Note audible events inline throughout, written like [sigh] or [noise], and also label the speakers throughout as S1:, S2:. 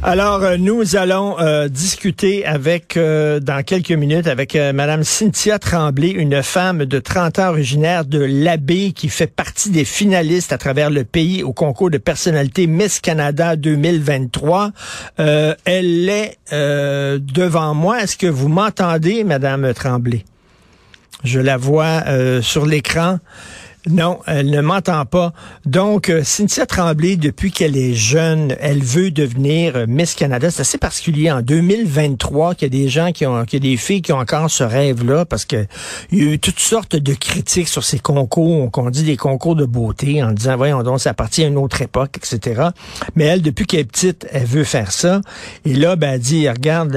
S1: Alors, euh, nous allons euh, discuter avec, euh, dans quelques minutes, avec Madame Cynthia Tremblay, une femme de 30 ans originaire de l'Abbé qui fait partie des finalistes à travers le pays au concours de personnalité Miss Canada 2023. elle est devant moi. Est-ce que vous m'entendez, Madame Tremblay? Je la vois sur l'écran. Non, elle ne m'entend pas. Donc, euh, Cynthia Tremblay, depuis qu'elle est jeune, elle veut devenir euh, Miss Canada. C'est assez particulier en 2023 qu'il y a des gens qui ont, qu'il y a des filles qui ont encore ce rêve-là parce que il y a eu toutes sortes de critiques sur ces concours, qu'on dit des concours de beauté, en disant, voyons donc, ça appartient à une autre époque, etc. Mais elle, depuis qu'elle est petite, elle veut faire ça. Et là, ben, elle dit, regarde,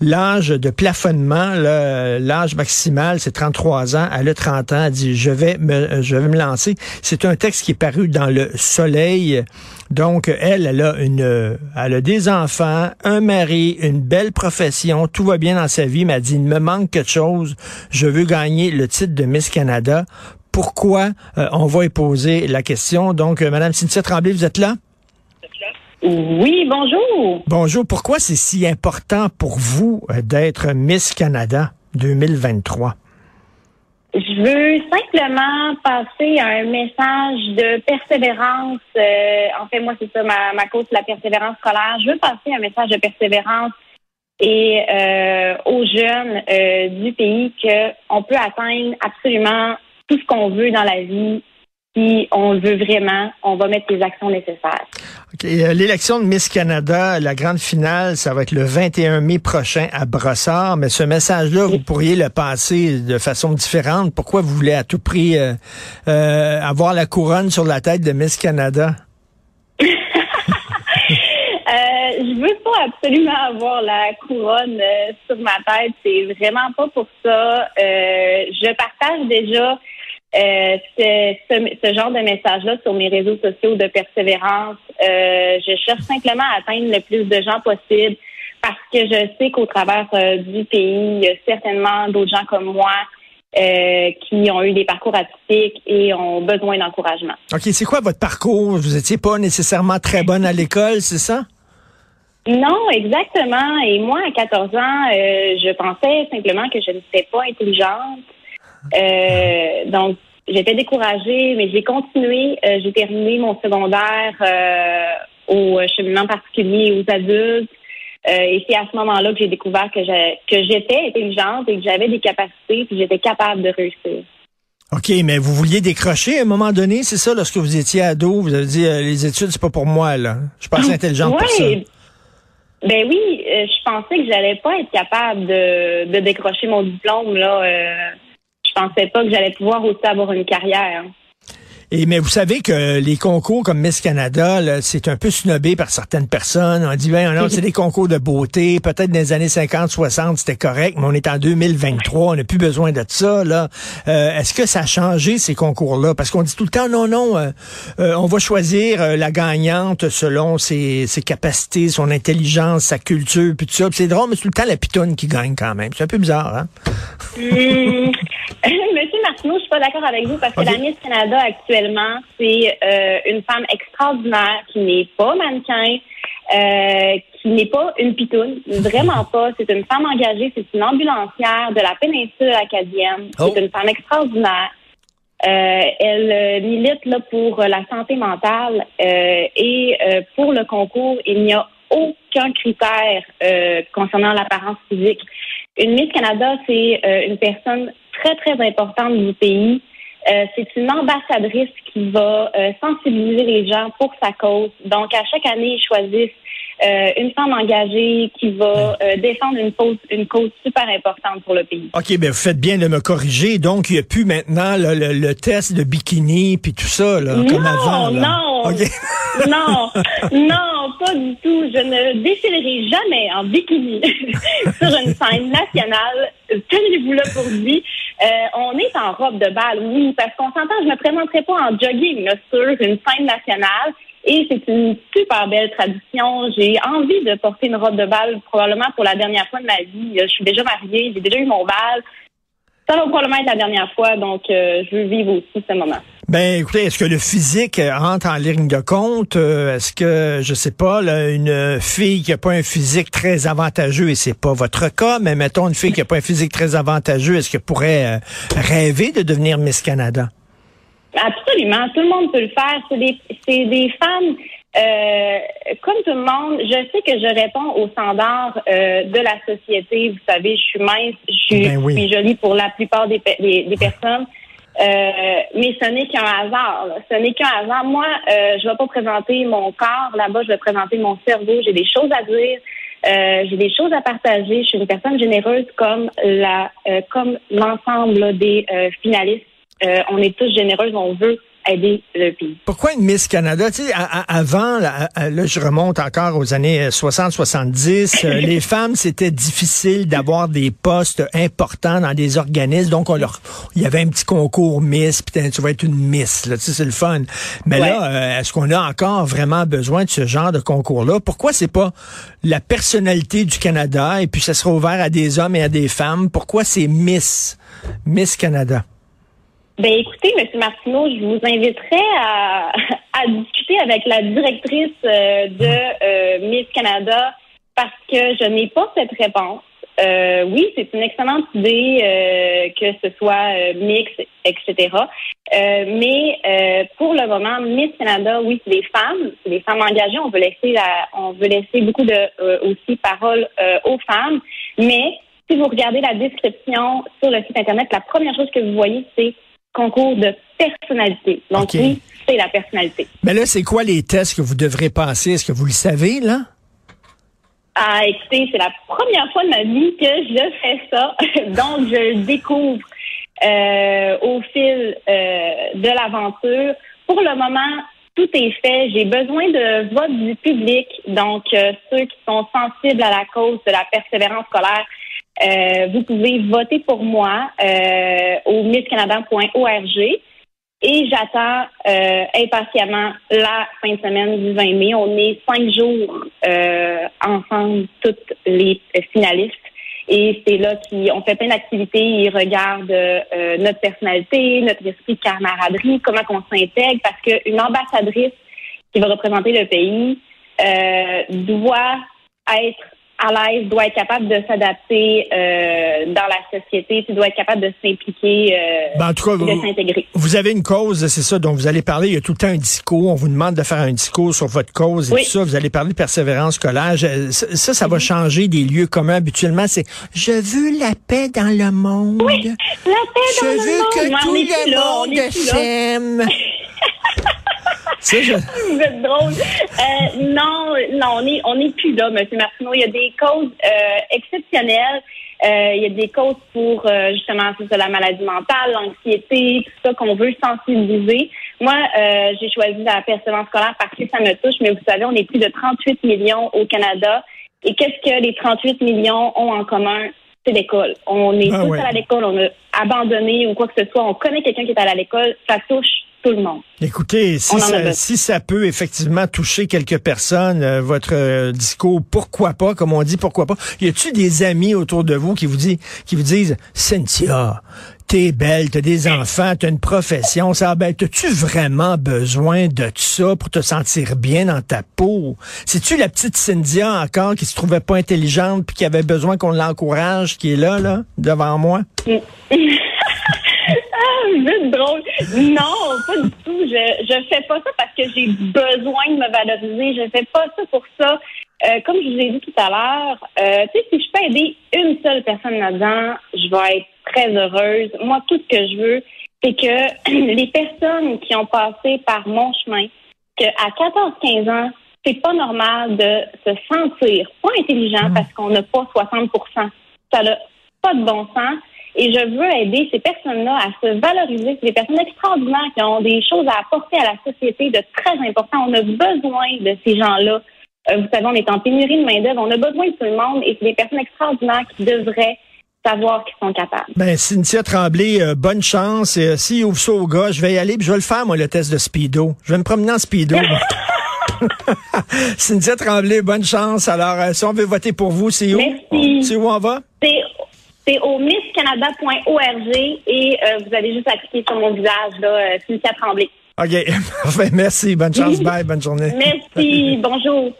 S1: l'âge de plafonnement, l'âge maximal, c'est 33 ans. Elle a 30 ans. Je vais me, euh, je vais me lancer. C'est un texte qui est paru dans le Soleil. Donc, elle, elle a une, elle a des enfants, un mari, une belle profession, tout va bien dans sa vie, mais elle dit, il me manque quelque chose. Je veux gagner le titre de Miss Canada. Pourquoi? Euh, on va y poser la question? Donc, euh, Madame Cynthia Tremblay, vous êtes là?
S2: Oui, bonjour.
S1: Bonjour. Pourquoi c'est si important pour vous d'être Miss Canada 2023?
S2: Je veux simplement passer un message de persévérance. Euh, en fait, moi, c'est ça, ma, ma cause, la persévérance scolaire. Je veux passer un message de persévérance et euh, aux jeunes euh, du pays qu'on peut atteindre absolument tout ce qu'on veut dans la vie si on le veut vraiment, on va mettre les actions nécessaires.
S1: Euh, l'élection de Miss Canada, la grande finale, ça va être le 21 mai prochain à Brossard. Mais ce message-là, vous pourriez le passer de façon différente. Pourquoi vous voulez à tout prix euh, euh, avoir la couronne sur la tête de Miss Canada? [laughs]
S2: euh, je veux pas absolument avoir la couronne sur ma tête. C'est vraiment pas pour ça. je partage déjà euh, ce, genre de message-là sur mes réseaux sociaux de persévérance. Euh, je cherche simplement à atteindre le plus de gens possible parce que je sais qu'au travers euh, du pays, il y a certainement d'autres gens comme moi qui ont eu des parcours atypiques et ont besoin d'encouragement.
S1: OK, c'est quoi votre parcours? Vous étiez pas nécessairement très bonne à l'école, c'est ça?
S2: Non, exactement. Et moi, à 14 ans, je pensais simplement que je n'étais pas intelligente euh, donc, j'étais découragée, mais j'ai continué. Euh, j'ai terminé mon secondaire euh, au cheminement particulier aux adultes. et c'est à ce moment-là que j'ai découvert que j'étais intelligente et que j'avais des capacités et que j'étais capable de réussir.
S1: OK, mais vous vouliez décrocher à un moment donné, c'est ça, lorsque vous étiez ado, vous avez dit les études, c'est pas pour moi, là. Je suis pas assez intelligente pour ça.
S2: Ben oui, je pensais que j'allais pas être capable de, de décrocher mon diplôme là pensais pas que j'allais pouvoir aussi avoir une carrière.
S1: Et mais vous savez que les concours comme Miss Canada, c'est un peu snobé par certaines personnes. On dit ben non, c'est [laughs] des concours de beauté. Peut-être dans les années 50, 60, c'était correct, mais on est en 2023, on n'a plus besoin de ça. Là, euh, est-ce que ça a changé ces concours-là? Parce qu'on dit tout le temps non, non, euh, euh, on va choisir la gagnante selon ses, ses, capacités, son intelligence, sa culture, puis tout ça. c'est drôle, mais c'est tout le temps la pitonne qui gagne quand même. C'est un peu bizarre, hein?
S2: Hmm. Martineau, je suis pas d'accord avec vous parce que la Miss Canada actuellement, c'est euh, une femme extraordinaire qui n'est pas mannequin, euh, qui n'est pas une pitoune, vraiment pas. C'est une femme engagée, c'est une ambulancière de la péninsule acadienne. C'est oh. une femme extraordinaire. Euh, elle milite là pour la santé mentale et pour le concours, il n'y a aucun critère concernant l'apparence physique. Une Miss Canada, c'est une personne très, très importante du pays. Euh, c'est une ambassadrice qui va euh, sensibiliser les gens pour sa cause. Donc, à chaque année, ils choisissent euh, une femme engagée qui va défendre une cause, une cause super importante pour le pays.
S1: OK, ben vous faites bien de me corriger. Donc, il n'y a plus maintenant le, test de bikini puis tout ça, là, comme avant.
S2: Non, [laughs] non, non, pas du tout. Je ne défilerai jamais en bikini [laughs] sur une scène nationale. Tenez-vous là pour lui. Euh, on est en robe de balle, oui, parce qu'on s'entend, je me présenterai pas en jogging sur une scène nationale. Et c'est une super belle tradition. J'ai envie de porter une robe de bal probablement pour la dernière fois de ma vie. Je suis déjà mariée, j'ai déjà eu mon bal. Ça va probablement être la dernière fois, donc euh, je veux vivre aussi ce moment.
S1: Ben, écoutez, est-ce que le physique rentre en ligne de compte? Euh, est-ce que, je sais pas, une fille qui a pas un physique très avantageux, et c'est pas votre cas, mais mettons une fille qui a pas un physique très avantageux, est-ce qu'elle pourrait euh, rêver de devenir Miss Canada?
S2: Absolument. Tout le monde peut le faire. C'est des, c'est des femmes euh, comme tout le monde, je sais que je réponds aux standards euh, de la société. Vous savez, je suis mince, je suis, ben jolie pour la plupart des, des, personnes. Euh, mais ce n'est qu'un hasard. Ce n'est qu'un hasard. Moi, euh, je ne vais pas présenter mon corps là-bas, je vais présenter mon cerveau. J'ai des choses à dire. Euh, j'ai des choses à partager. Je suis une personne généreuse comme la comme l'ensemble des finalistes. on est tous généreuses, on veut aider le pays.
S1: Pourquoi une Miss Canada? Tu sais, avant, là, je remonte encore aux années 60-70, euh, [laughs] les femmes, c'était difficile d'avoir des postes importants dans des organismes. Donc, on leur, il y avait un petit concours Miss, puis tu vas être une Miss. Là, tu sais, c'est le fun. Mais là, euh, est-ce qu'on a encore vraiment besoin de ce genre de concours-là? Pourquoi c'est pas la personnalité du Canada et puis ça sera ouvert à des hommes et à des femmes? Pourquoi c'est Miss? Miss Canada?
S2: Ben écoutez, M. Martineau, je vous inviterai à, à discuter avec la directrice euh, de euh, Miss Canada parce que je n'ai pas cette réponse. Euh, oui, c'est une excellente idée euh, que ce soit mix, etc. mais pour le moment, Miss Canada, oui, c'est des femmes, c'est des femmes engagées. On veut laisser la, on veut laisser beaucoup de aussi parole aux femmes. Mais si vous regardez la description sur le site internet, la première chose que vous voyez, c'est concours de personnalité. Donc oui, c'est la personnalité.
S1: Mais là, c'est quoi les tests que vous devrez passer? Est-ce que vous le savez, là?
S2: Ah, écoutez, c'est la première fois de ma vie que je fais ça. [laughs] Donc, je découvre euh, au fil euh, de l'aventure. Pour le moment, tout est fait. J'ai besoin de vote du public. Donc, euh, ceux qui sont sensibles à la cause de la persévérance scolaire, euh, vous pouvez voter pour moi euh, au misscanada.org et j'attends euh, impatiemment la fin de semaine du 20 mai. On est cinq jours ensemble, toutes les finalistes. Et c'est là qu'on fait plein d'activités. Ils regardent notre personnalité, notre esprit de camaraderie, comment on s'intègre, parce qu'une ambassadrice qui va représenter le pays doit être à l'aise, doit être capable de s'adapter euh, dans la société, tu dois être capable de s'impliquer, euh,
S1: ben, en tout cas, de s'intégrer. Vous avez une cause, c'est ça, dont vous allez parler. Il y a tout le temps un discours. On vous demande de faire un discours sur votre cause et tout ça. Vous allez parler de persévérance collage. Ça, ça, va mhm. changer des lieux communs. Habituellement, c'est je veux la paix dans le monde.
S2: Oui, la paix dans le monde. Je veux que tout le monde s'aime. [laughs] [laughs] Vous êtes drôle. Euh, non, non, on est, on est plus là, M. Martineau. Il y a des causes euh, exceptionnelles. Euh, il y a des causes pour justement la maladie mentale, l'anxiété, tout ça qu'on veut sensibiliser. Moi, j'ai choisi la persévérance scolaire parce que ça me touche, mais vous savez, on est plus de 38 millions au Canada. Et qu'est-ce que les 38 millions ont en commun? C'est l'école. On est ah tous à l'école, on a abandonné ou quoi que ce soit. On connaît quelqu'un qui est à l'école. Ça touche tout le monde.
S1: Écoutez, si ça, si ça, peut effectivement toucher quelques personnes, euh, votre euh, discours, pourquoi pas, comme on dit, pourquoi pas. Y a-tu des amis autour de vous qui vous disent, qui vous disent, Cynthia, t'es belle, t'as des enfants, t'as une profession, ça, ben, t'as-tu vraiment besoin de ça pour te sentir bien dans ta peau? C'est-tu la petite Cynthia encore qui se trouvait pas intelligente puis qui avait besoin qu'on l'encourage, qui est là, là, devant moi? [laughs] [laughs]
S2: juste drôle. Non, pas du tout. Je je fais pas ça parce que j'ai besoin de me valoriser. Je fais pas ça pour ça. Euh, comme je vous ai dit tout à l'heure, euh, tu sais, si je peux aider une seule personne là-dedans, je vais être très heureuse. Moi, tout ce que je veux, c'est que [clears throat] les personnes qui ont passé par mon chemin, qu'à 14-15 ans, c'est pas normal de se sentir pas intelligent mmh. parce qu'on n'a pas 60% Ça n'a pas de bon sens. Et je veux aider ces personnes-là à se valoriser. C'est des personnes extraordinaires qui ont des choses à apporter à la société de très important. On a besoin de ces gens-là. Euh, vous savez, on est en pénurie de main-d'œuvre. On a besoin de tout le monde et c'est des personnes extraordinaires qui devraient savoir qu'ils sont capables.
S1: Ben, Cynthia Tremblay, euh, bonne chance. Et, euh, si ouvre ça au gars, je vais y aller puis je vais le faire, moi, le test de Speedo. Je vais me promener en Speedo. [laughs] [laughs] Cynthia Tremblay, bonne chance. Alors, si on veut voter pour vous, c'est où?
S2: Merci.
S1: C'est où on va?
S2: C'est c'est au misscanada.org et euh, vous allez juste appliquer sur mon visage, là, euh, Cynthia Tremblay.
S1: OK. [laughs] Parfait. Merci. Bonne chance. [laughs] Bye. Bonne journée.
S2: Merci. [laughs] Bonjour.